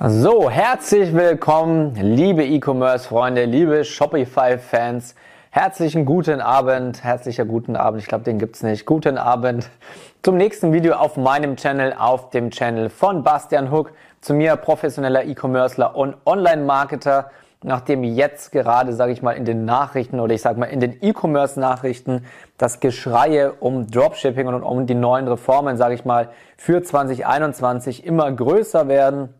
So, herzlich willkommen, liebe E-Commerce-Freunde, liebe Shopify-Fans. Herzlichen guten Abend, herzlicher guten Abend, ich glaube, den gibt's nicht. Guten Abend zum nächsten Video auf meinem Channel, auf dem Channel von Bastian Hook, zu mir professioneller E-Commercer und Online-Marketer. Nachdem jetzt gerade, sage ich mal, in den Nachrichten oder ich sage mal in den E-Commerce-Nachrichten das Geschreie um Dropshipping und um die neuen Reformen, sage ich mal, für 2021 immer größer werden,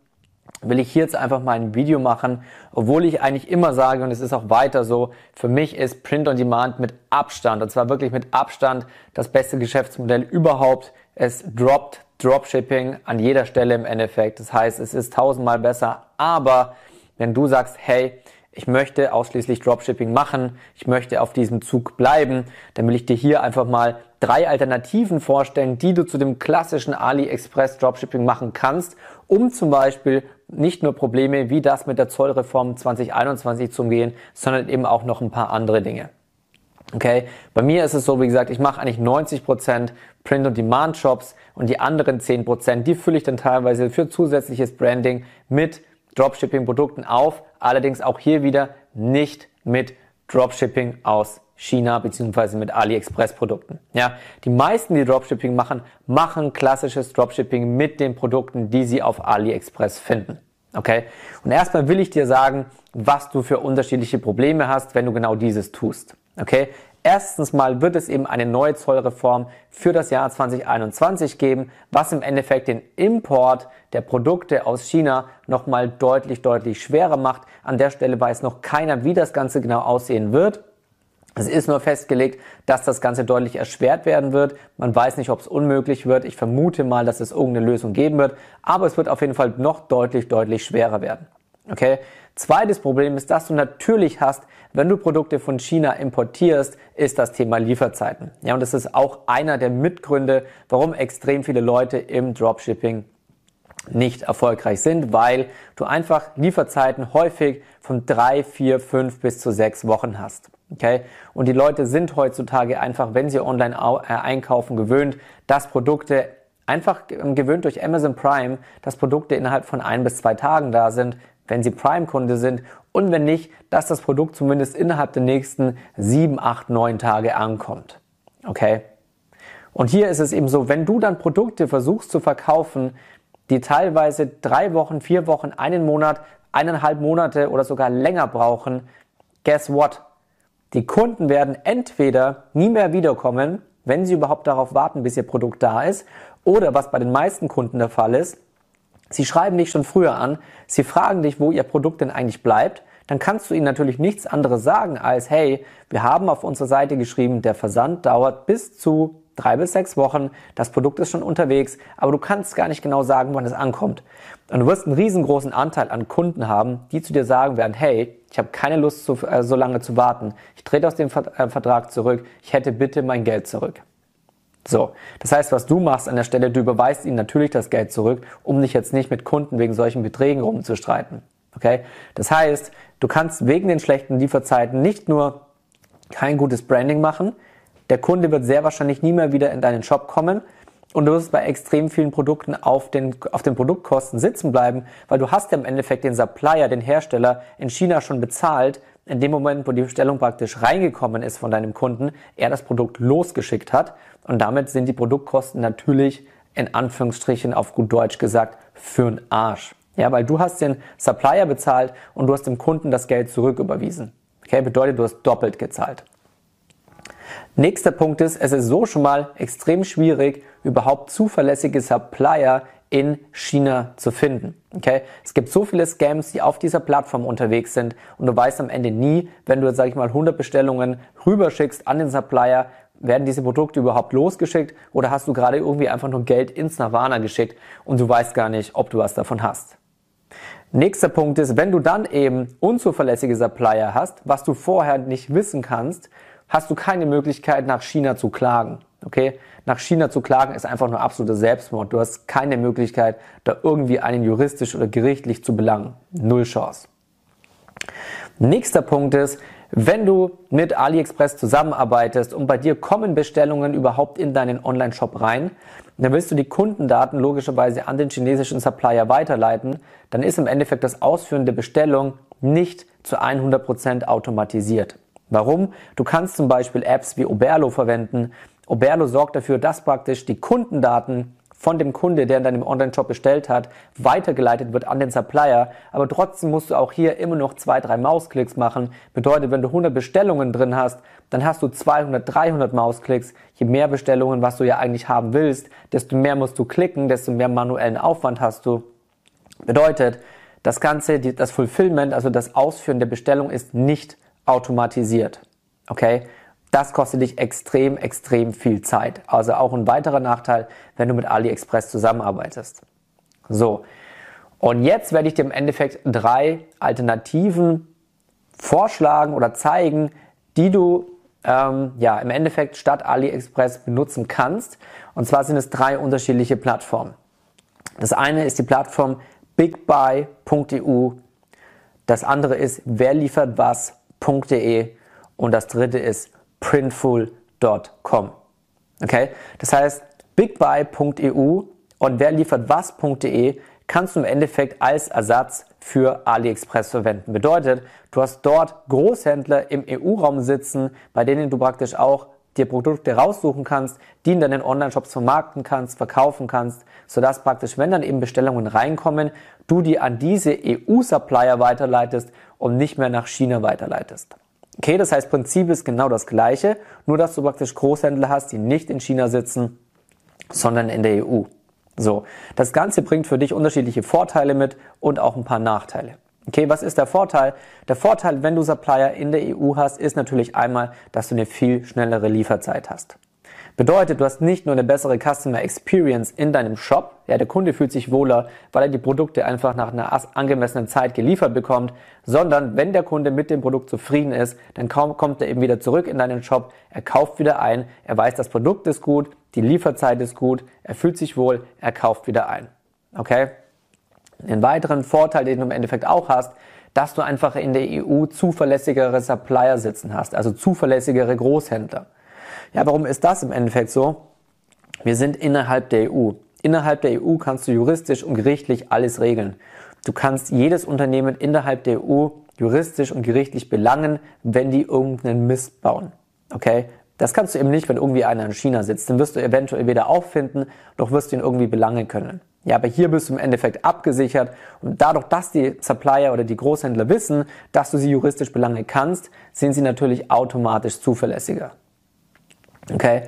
will ich hier jetzt einfach mal ein Video machen, obwohl ich eigentlich immer sage, und es ist auch weiter so, für mich ist Print on Demand mit Abstand, und zwar wirklich mit Abstand, das beste Geschäftsmodell überhaupt. Es droppt Dropshipping an jeder Stelle im Endeffekt. Das heißt, es ist tausendmal besser, aber wenn du sagst, hey, ich möchte ausschließlich Dropshipping machen, ich möchte auf diesem Zug bleiben, dann will ich dir hier einfach mal drei Alternativen vorstellen, die du zu dem klassischen AliExpress Dropshipping machen kannst, um zum Beispiel nicht nur Probleme wie das mit der Zollreform 2021 zu umgehen, sondern eben auch noch ein paar andere Dinge. Okay, bei mir ist es so, wie gesagt, ich mache eigentlich 90% Print- und Demand-Shops und die anderen 10%, die fülle ich dann teilweise für zusätzliches Branding mit Dropshipping-Produkten auf, allerdings auch hier wieder nicht mit Dropshipping aus China beziehungsweise mit AliExpress-Produkten. Ja, die meisten, die Dropshipping machen, machen klassisches Dropshipping mit den Produkten, die sie auf AliExpress finden. Okay? Und erstmal will ich dir sagen, was du für unterschiedliche Probleme hast, wenn du genau dieses tust. Okay? Erstens mal wird es eben eine neue Zollreform für das Jahr 2021 geben, was im Endeffekt den Import der Produkte aus China nochmal deutlich, deutlich schwerer macht. An der Stelle weiß noch keiner, wie das Ganze genau aussehen wird. Es ist nur festgelegt, dass das Ganze deutlich erschwert werden wird. Man weiß nicht, ob es unmöglich wird. Ich vermute mal, dass es irgendeine Lösung geben wird. Aber es wird auf jeden Fall noch deutlich, deutlich schwerer werden. Okay? Zweites Problem ist, dass du natürlich hast, wenn du Produkte von China importierst, ist das Thema Lieferzeiten. Ja, und das ist auch einer der Mitgründe, warum extrem viele Leute im Dropshipping nicht erfolgreich sind, weil du einfach Lieferzeiten häufig von drei, vier, fünf bis zu sechs Wochen hast. Okay? Und die Leute sind heutzutage einfach, wenn sie online äh, einkaufen, gewöhnt, dass Produkte einfach ähm, gewöhnt durch Amazon Prime, dass Produkte innerhalb von ein bis zwei Tagen da sind, wenn sie Prime-Kunde sind und wenn nicht, dass das Produkt zumindest innerhalb der nächsten sieben, acht, neun Tage ankommt. Okay? Und hier ist es eben so, wenn du dann Produkte versuchst zu verkaufen, die teilweise drei Wochen, vier Wochen, einen Monat, eineinhalb Monate oder sogar länger brauchen, guess what? Die Kunden werden entweder nie mehr wiederkommen, wenn sie überhaupt darauf warten, bis ihr Produkt da ist, oder was bei den meisten Kunden der Fall ist, sie schreiben dich schon früher an, sie fragen dich, wo ihr Produkt denn eigentlich bleibt, dann kannst du ihnen natürlich nichts anderes sagen als, hey, wir haben auf unserer Seite geschrieben, der Versand dauert bis zu drei bis sechs Wochen, das Produkt ist schon unterwegs, aber du kannst gar nicht genau sagen, wann es ankommt. Und du wirst einen riesengroßen Anteil an Kunden haben, die zu dir sagen werden, hey, ich habe keine Lust, so, äh, so lange zu warten. Ich trete aus dem äh, Vertrag zurück. Ich hätte bitte mein Geld zurück. So, das heißt, was du machst an der Stelle, du überweist ihnen natürlich das Geld zurück, um dich jetzt nicht mit Kunden wegen solchen Beträgen rumzustreiten. Okay? Das heißt, du kannst wegen den schlechten Lieferzeiten nicht nur kein gutes Branding machen, der Kunde wird sehr wahrscheinlich nie mehr wieder in deinen Shop kommen und du wirst bei extrem vielen Produkten auf den, auf den Produktkosten sitzen bleiben, weil du hast ja im Endeffekt den Supplier, den Hersteller in China schon bezahlt, in dem Moment, wo die Bestellung praktisch reingekommen ist von deinem Kunden, er das Produkt losgeschickt hat und damit sind die Produktkosten natürlich in Anführungsstrichen auf gut Deutsch gesagt für'n Arsch. Ja, weil du hast den Supplier bezahlt und du hast dem Kunden das Geld zurücküberwiesen. Okay, bedeutet, du hast doppelt gezahlt. Nächster Punkt ist, es ist so schon mal extrem schwierig, überhaupt zuverlässige Supplier in China zu finden. Okay? Es gibt so viele Scams, die auf dieser Plattform unterwegs sind und du weißt am Ende nie, wenn du, sag ich mal, 100 Bestellungen rüberschickst an den Supplier, werden diese Produkte überhaupt losgeschickt oder hast du gerade irgendwie einfach nur Geld ins Nirvana geschickt und du weißt gar nicht, ob du was davon hast. Nächster Punkt ist, wenn du dann eben unzuverlässige Supplier hast, was du vorher nicht wissen kannst, hast du keine Möglichkeit, nach China zu klagen. Okay? Nach China zu klagen ist einfach nur absoluter Selbstmord. Du hast keine Möglichkeit, da irgendwie einen juristisch oder gerichtlich zu belangen. Null Chance. Nächster Punkt ist, Wenn du mit AliExpress zusammenarbeitest und bei dir kommen Bestellungen überhaupt in deinen Online-Shop rein, dann willst du die Kundendaten logischerweise an den chinesischen Supplier weiterleiten, dann ist im Endeffekt das Ausführen der Bestellung nicht zu 100% automatisiert. Warum? Du kannst zum Beispiel Apps wie Oberlo verwenden. Oberlo sorgt dafür, dass praktisch die Kundendaten von dem Kunde, der in deinem Online-Shop bestellt hat, weitergeleitet wird an den Supplier. Aber trotzdem musst du auch hier immer noch zwei, drei Mausklicks machen. Bedeutet, wenn du 100 Bestellungen drin hast, dann hast du 200, 300 Mausklicks. Je mehr Bestellungen, was du ja eigentlich haben willst, desto mehr musst du klicken, desto mehr manuellen Aufwand hast du. Bedeutet, das Ganze, das Fulfillment, also das Ausführen der Bestellung ist nicht automatisiert. Okay? Das kostet dich extrem, extrem viel Zeit. Also auch ein weiterer Nachteil, wenn du mit AliExpress zusammenarbeitest. So. Und jetzt werde ich dir im Endeffekt drei Alternativen vorschlagen oder zeigen, die du ähm, ja im Endeffekt statt AliExpress benutzen kannst. Und zwar sind es drei unterschiedliche Plattformen. Das eine ist die Plattform bigbuy.eu, das andere ist werliefertwas.de und das dritte ist printful.com. Okay? Das heißt, bigbuy.eu und werliefertwas.de kannst du im Endeffekt als Ersatz für AliExpress verwenden. Bedeutet, du hast dort Großhändler im EU-Raum sitzen, bei denen du praktisch auch dir Produkte raussuchen kannst, die in deinen Online-Shops vermarkten kannst, verkaufen kannst, sodass praktisch, wenn dann eben Bestellungen reinkommen, du die an diese EU-Supplier weiterleitest und nicht mehr nach China weiterleitest. Okay, das heißt, Prinzip ist genau das gleiche, nur dass du praktisch Großhändler hast, die nicht in China sitzen, sondern in der EU. So, das Ganze bringt für dich unterschiedliche Vorteile mit und auch ein paar Nachteile. Okay, was ist der Vorteil? Der Vorteil, wenn du Supplier in der EU hast, ist natürlich einmal, dass du eine viel schnellere Lieferzeit hast. Bedeutet, du hast nicht nur eine bessere Customer Experience in deinem Shop, ja, der Kunde fühlt sich wohler, weil er die Produkte einfach nach einer angemessenen Zeit geliefert bekommt, sondern wenn der Kunde mit dem Produkt zufrieden ist, dann kommt er eben wieder zurück in deinen Shop, er kauft wieder ein, er weiß, das Produkt ist gut, die Lieferzeit ist gut, er fühlt sich wohl, er kauft wieder ein. Okay? Einen weiteren Vorteil, den du im Endeffekt auch hast, dass du einfach in der EU zuverlässigere Supplier sitzen hast, also zuverlässigere Großhändler. Ja, warum ist das im Endeffekt so? Wir sind innerhalb der EU. Innerhalb der EU kannst du juristisch und gerichtlich alles regeln. Du kannst jedes Unternehmen innerhalb der EU juristisch und gerichtlich belangen, wenn die irgendeinen Mist bauen. Okay? Das kannst du eben nicht, wenn irgendwie einer in China sitzt. Dann wirst du eventuell weder auffinden, noch wirst du ihn irgendwie belangen können. Ja, aber hier bist du im Endeffekt abgesichert und dadurch, dass die Supplier oder die Großhändler wissen, dass du sie juristisch belangen kannst, sind sie natürlich automatisch zuverlässiger. Okay?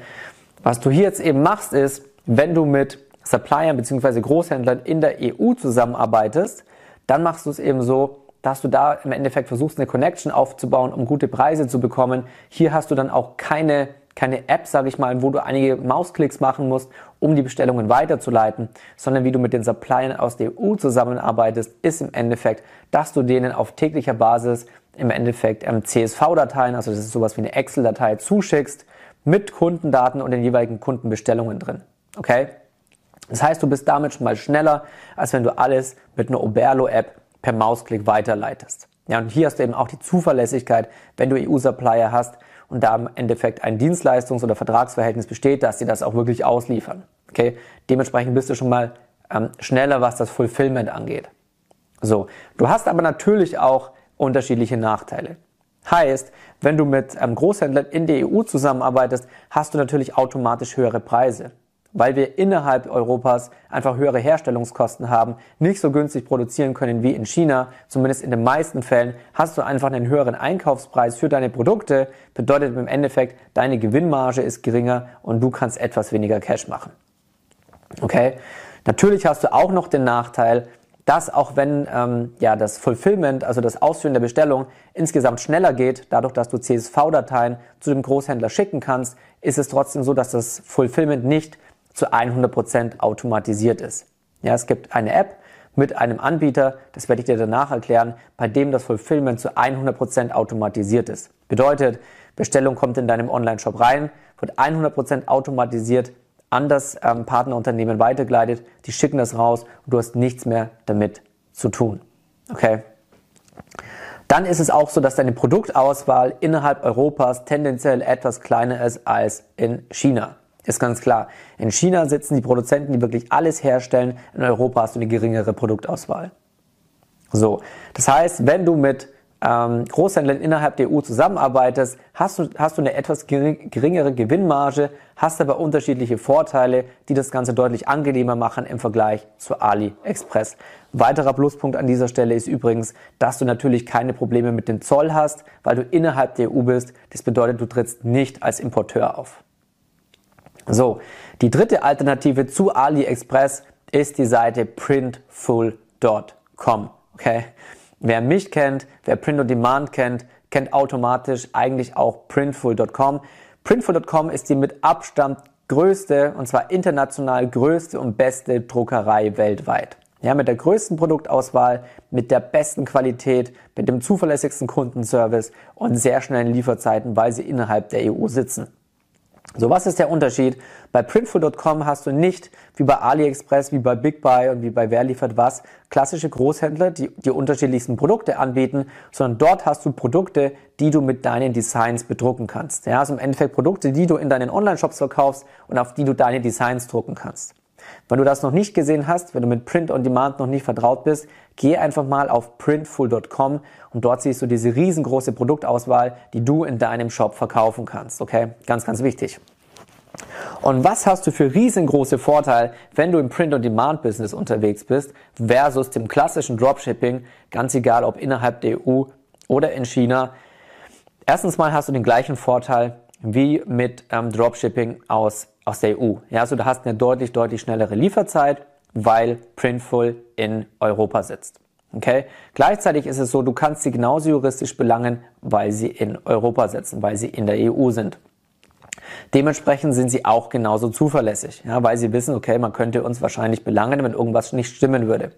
Was du hier jetzt eben machst, ist, wenn du mit Suppliern bzw. Großhändlern in der EU zusammenarbeitest, dann machst du es eben so, dass du da im Endeffekt versuchst, eine Connection aufzubauen, um gute Preise zu bekommen. Hier hast du dann auch keine, keine App, sage ich mal, wo du einige Mausklicks machen musst, um die Bestellungen weiterzuleiten, sondern wie du mit den Suppliern aus der EU zusammenarbeitest, ist im Endeffekt, dass du denen auf täglicher Basis im Endeffekt ähm, CSV-Dateien, also das ist sowas wie eine Excel-Datei, zuschickst, mit Kundendaten und den jeweiligen Kundenbestellungen drin. Okay? Das heißt, du bist damit schon mal schneller, als wenn du alles mit einer Oberlo-App per Mausklick weiterleitest. Ja, und hier hast du eben auch die Zuverlässigkeit, wenn du EU-Supplier hast und da im Endeffekt ein Dienstleistungs- oder Vertragsverhältnis besteht, dass sie das auch wirklich ausliefern. Okay? Dementsprechend bist du schon mal ähm, schneller, was das Fulfillment angeht. So, du hast aber natürlich auch unterschiedliche Nachteile. Heißt, wenn du mit einem Großhändler in der EU zusammenarbeitest, hast du natürlich automatisch höhere Preise, weil wir innerhalb Europas einfach höhere Herstellungskosten haben, nicht so günstig produzieren können wie in China. Zumindest in den meisten Fällen hast du einfach einen höheren Einkaufspreis für deine Produkte, bedeutet im Endeffekt, deine Gewinnmarge ist geringer und du kannst etwas weniger Cash machen. Okay? Natürlich hast du auch noch den Nachteil, dass auch wenn ähm, ja, das Fulfillment, also das Ausführen der Bestellung insgesamt schneller geht, dadurch, dass du CSV-Dateien zu dem Großhändler schicken kannst, ist es trotzdem so, dass das Fulfillment nicht zu 100% automatisiert ist. Ja, es gibt eine App mit einem Anbieter, das werde ich dir danach erklären, bei dem das Fulfillment zu 100% automatisiert ist. Bedeutet, Bestellung kommt in deinem Online-Shop rein, wird 100% automatisiert an das ähm, Partnerunternehmen weitergeleitet, die schicken das raus und du hast nichts mehr damit zu tun. Okay? dann ist es auch so, dass deine Produktauswahl innerhalb Europas tendenziell etwas kleiner ist als in China. Ist ganz klar. In China sitzen die Produzenten, die wirklich alles herstellen. In Europa hast du eine geringere Produktauswahl. So. Das heißt, wenn du mit ähm, Großhändlern innerhalb der EU zusammenarbeitest, hast du, hast du eine etwas geringere Gewinnmarge, hast aber unterschiedliche Vorteile, die das Ganze deutlich angenehmer machen im Vergleich zu AliExpress. Weiterer Pluspunkt an dieser Stelle ist übrigens, dass du natürlich keine Probleme mit dem Zoll hast, weil du innerhalb der EU bist. Das bedeutet, du trittst nicht als Importeur auf. So, die dritte Alternative zu AliExpress ist die Seite printful.com. Okay? Wer mich kennt, wer Print on Demand kennt, kennt automatisch eigentlich auch printful.com. Printful.com ist die mit Abstand größte, und zwar international größte und beste Druckerei weltweit. Ja, mit der größten Produktauswahl, mit der besten Qualität, mit dem zuverlässigsten Kundenservice und sehr schnellen Lieferzeiten, weil sie innerhalb der EU sitzen. So, was ist der Unterschied? Bei Printful.com hast du nicht wie bei AliExpress, wie bei Big Buy und wie bei Wer liefert was klassische Großhändler, die die unterschiedlichsten Produkte anbieten, sondern dort hast du Produkte, die du mit deinen Designs bedrucken kannst. Ja, also im Endeffekt Produkte, die du in deinen Online-Shops verkaufst und auf die du deine Designs drucken kannst. Wenn du das noch nicht gesehen hast, wenn du mit Print on Demand noch nicht vertraut bist, geh einfach mal auf printful.com und dort siehst du diese riesengroße Produktauswahl, die du in deinem Shop verkaufen kannst. Okay? Ganz, ganz wichtig. Und was hast du für riesengroße Vorteile, wenn du im Print-on-Demand-Business unterwegs bist, versus dem klassischen Dropshipping, ganz egal ob innerhalb der EU oder in China? Erstens mal hast du den gleichen Vorteil wie mit ähm, Dropshipping aus aus der EU. Ja, also du hast eine deutlich, deutlich schnellere Lieferzeit, weil Printful in Europa sitzt. Okay? Gleichzeitig ist es so, du kannst sie genauso juristisch belangen, weil sie in Europa sitzen, weil sie in der EU sind. Dementsprechend sind sie auch genauso zuverlässig, ja, weil sie wissen, okay, man könnte uns wahrscheinlich belangen, wenn irgendwas nicht stimmen würde.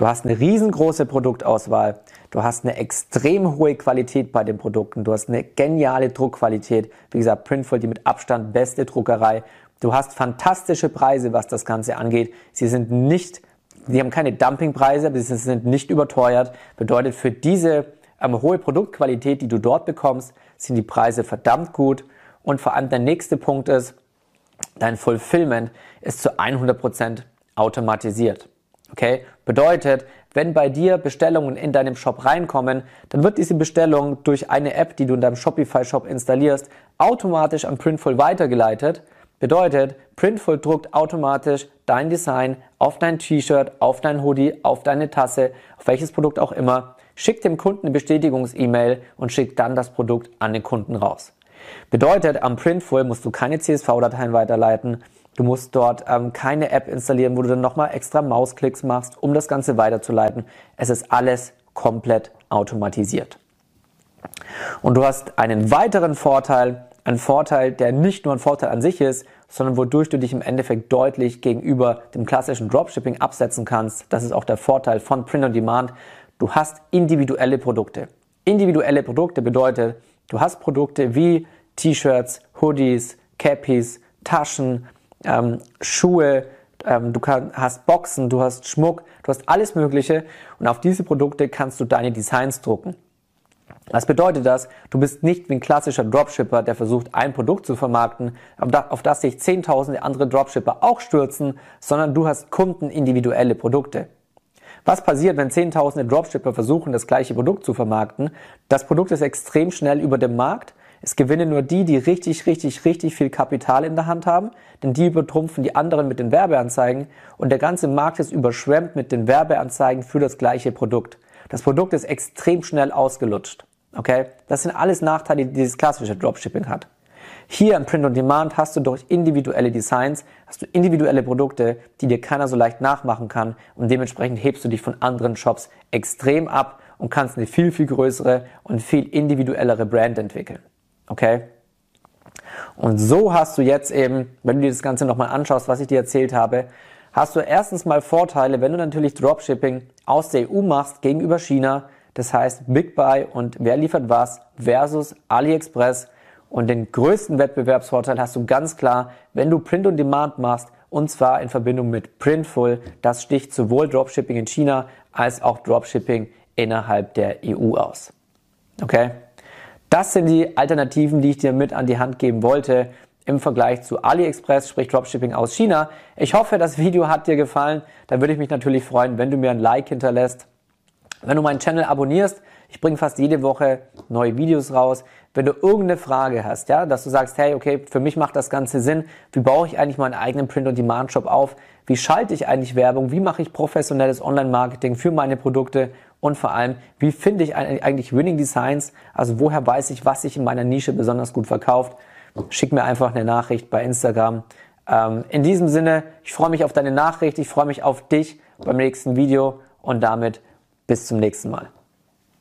Du hast eine riesengroße Produktauswahl. Du hast eine extrem hohe Qualität bei den Produkten. Du hast eine geniale Druckqualität. Wie gesagt, Printful, die mit Abstand beste Druckerei. Du hast fantastische Preise, was das Ganze angeht. Sie sind nicht, sie haben keine Dumpingpreise, aber sie sind nicht überteuert. Bedeutet, für diese ähm, hohe Produktqualität, die du dort bekommst, sind die Preise verdammt gut. Und vor allem der nächste Punkt ist, dein Fulfillment ist zu 100% automatisiert. Okay? Bedeutet, wenn bei dir Bestellungen in deinem Shop reinkommen, dann wird diese Bestellung durch eine App, die du in deinem Shopify Shop installierst, automatisch an Printful weitergeleitet. Bedeutet, Printful druckt automatisch dein Design auf dein T-Shirt, auf dein Hoodie, auf deine Tasse, auf welches Produkt auch immer, schickt dem Kunden eine Bestätigungs-E-Mail und schickt dann das Produkt an den Kunden raus. Bedeutet, am Printful musst du keine CSV-Dateien weiterleiten, Du musst dort ähm, keine App installieren, wo du dann nochmal extra Mausklicks machst, um das Ganze weiterzuleiten. Es ist alles komplett automatisiert. Und du hast einen weiteren Vorteil, einen Vorteil, der nicht nur ein Vorteil an sich ist, sondern wodurch du dich im Endeffekt deutlich gegenüber dem klassischen Dropshipping absetzen kannst. Das ist auch der Vorteil von Print on Demand. Du hast individuelle Produkte. Individuelle Produkte bedeutet, du hast Produkte wie T-Shirts, Hoodies, Cappies, Taschen, ähm, Schuhe, ähm, du kann, hast Boxen, du hast Schmuck, du hast alles Mögliche und auf diese Produkte kannst du deine Designs drucken. Was bedeutet das? Du bist nicht wie ein klassischer Dropshipper, der versucht, ein Produkt zu vermarkten, auf das sich zehntausende andere Dropshipper auch stürzen, sondern du hast kundenindividuelle Produkte. Was passiert, wenn zehntausende Dropshipper versuchen, das gleiche Produkt zu vermarkten? Das Produkt ist extrem schnell über dem Markt es gewinnen nur die, die richtig, richtig, richtig viel Kapital in der Hand haben, denn die übertrumpfen die anderen mit den Werbeanzeigen und der ganze Markt ist überschwemmt mit den Werbeanzeigen für das gleiche Produkt. Das Produkt ist extrem schnell ausgelutscht. Okay? Das sind alles Nachteile, die dieses klassische Dropshipping hat. Hier im Print on Demand hast du durch individuelle Designs, hast du individuelle Produkte, die dir keiner so leicht nachmachen kann und dementsprechend hebst du dich von anderen Shops extrem ab und kannst eine viel, viel größere und viel individuellere Brand entwickeln. Okay? Und so hast du jetzt eben, wenn du dir das Ganze nochmal anschaust, was ich dir erzählt habe, hast du erstens mal Vorteile, wenn du natürlich Dropshipping aus der EU machst gegenüber China. Das heißt Big Buy und wer liefert was versus AliExpress. Und den größten Wettbewerbsvorteil hast du ganz klar, wenn du Print on Demand machst und zwar in Verbindung mit Printful. Das sticht sowohl Dropshipping in China als auch Dropshipping innerhalb der EU aus. Okay? Das sind die Alternativen, die ich dir mit an die Hand geben wollte im Vergleich zu AliExpress, sprich Dropshipping aus China. Ich hoffe, das Video hat dir gefallen. Da würde ich mich natürlich freuen, wenn du mir ein Like hinterlässt. Wenn du meinen Channel abonnierst, ich bringe fast jede Woche neue Videos raus. Wenn du irgendeine Frage hast, ja, dass du sagst, hey, okay, für mich macht das Ganze Sinn. Wie baue ich eigentlich meinen eigenen Print-on-Demand-Shop auf? Wie schalte ich eigentlich Werbung? Wie mache ich professionelles Online-Marketing für meine Produkte? Und vor allem, wie finde ich eigentlich Winning Designs? Also woher weiß ich, was sich in meiner Nische besonders gut verkauft? Schick mir einfach eine Nachricht bei Instagram. Ähm, in diesem Sinne, ich freue mich auf deine Nachricht, ich freue mich auf dich beim nächsten Video und damit bis zum nächsten Mal.